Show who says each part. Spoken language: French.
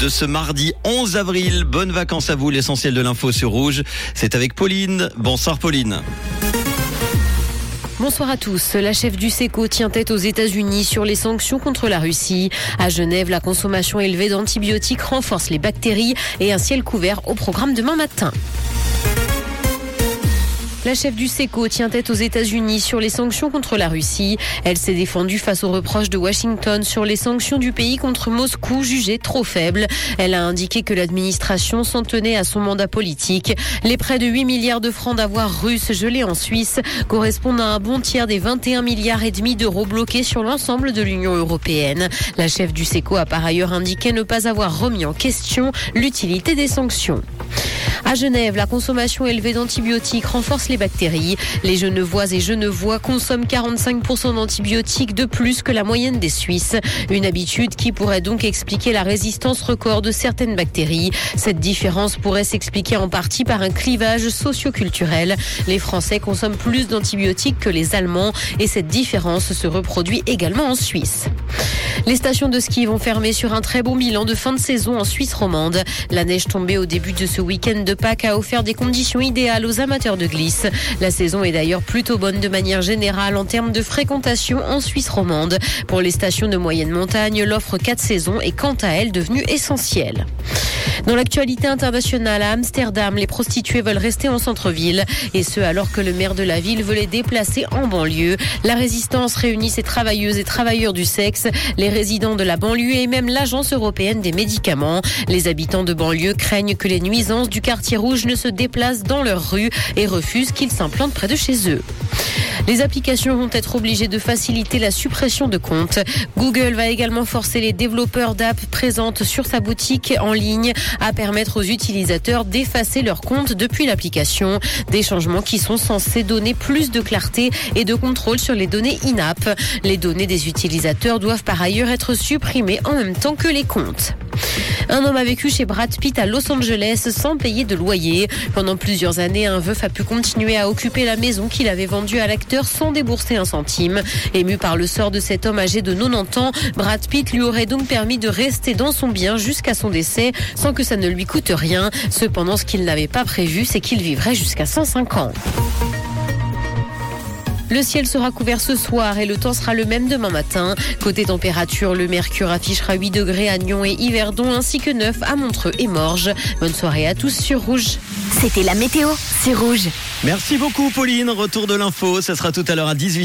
Speaker 1: de ce mardi 11 avril. Bonnes vacances à vous, l'essentiel de l'info sur Rouge. C'est avec Pauline. Bonsoir Pauline.
Speaker 2: Bonsoir à tous. La chef du SECO tient tête aux États-Unis sur les sanctions contre la Russie. À Genève, la consommation élevée d'antibiotiques renforce les bactéries et un ciel couvert au programme demain matin. La chef du SECO tient tête aux États-Unis sur les sanctions contre la Russie. Elle s'est défendue face aux reproches de Washington sur les sanctions du pays contre Moscou jugées trop faibles. Elle a indiqué que l'administration s'en tenait à son mandat politique. Les près de 8 milliards de francs d'avoir russes gelés en Suisse correspondent à un bon tiers des 21 milliards et demi d'euros bloqués sur l'ensemble de l'Union européenne. La chef du SECO a par ailleurs indiqué ne pas avoir remis en question l'utilité des sanctions. À Genève, la consommation élevée d'antibiotiques renforce les bactéries. Les Genevois et Genevois consomment 45% d'antibiotiques de plus que la moyenne des Suisses. Une habitude qui pourrait donc expliquer la résistance record de certaines bactéries. Cette différence pourrait s'expliquer en partie par un clivage socioculturel. Les Français consomment plus d'antibiotiques que les Allemands et cette différence se reproduit également en Suisse. Les stations de ski vont fermer sur un très bon bilan de fin de saison en Suisse romande. La neige tombée au début de ce week-end de Pâques a offert des conditions idéales aux amateurs de glisse. La saison est d'ailleurs plutôt bonne de manière générale en termes de fréquentation en Suisse romande. Pour les stations de moyenne montagne, l'offre 4 saisons est quant à elle devenue essentielle. Dans l'actualité internationale, à Amsterdam, les prostituées veulent rester en centre-ville. Et ce, alors que le maire de la ville veut les déplacer en banlieue. La résistance réunit ses travailleuses et travailleurs du sexe, résidents de la banlieue et même l'Agence européenne des médicaments. Les habitants de banlieue craignent que les nuisances du quartier rouge ne se déplacent dans leurs rues et refusent qu'ils s'implantent près de chez eux. Les applications vont être obligées de faciliter la suppression de comptes. Google va également forcer les développeurs d'apps présentes sur sa boutique en ligne à permettre aux utilisateurs d'effacer leurs comptes depuis l'application. Des changements qui sont censés donner plus de clarté et de contrôle sur les données in-app. Les données des utilisateurs doivent par ailleurs être supprimées en même temps que les comptes. Un homme a vécu chez Brad Pitt à Los Angeles sans payer de loyer. Pendant plusieurs années, un veuf a pu continuer à occuper la maison qu'il avait vendue à l'acteur sans débourser un centime. Ému par le sort de cet homme âgé de 90 ans, Brad Pitt lui aurait donc permis de rester dans son bien jusqu'à son décès sans que ça ne lui coûte rien. Cependant, ce qu'il n'avait pas prévu, c'est qu'il vivrait jusqu'à 105 ans. Le ciel sera couvert ce soir et le temps sera le même demain matin. Côté température, le mercure affichera 8 degrés à Nyon et Yverdon ainsi que 9 à Montreux et Morges. Bonne soirée à tous sur Rouge.
Speaker 3: C'était la météo, c'est Rouge.
Speaker 1: Merci beaucoup Pauline. Retour de l'info, ça sera tout à l'heure à 18h.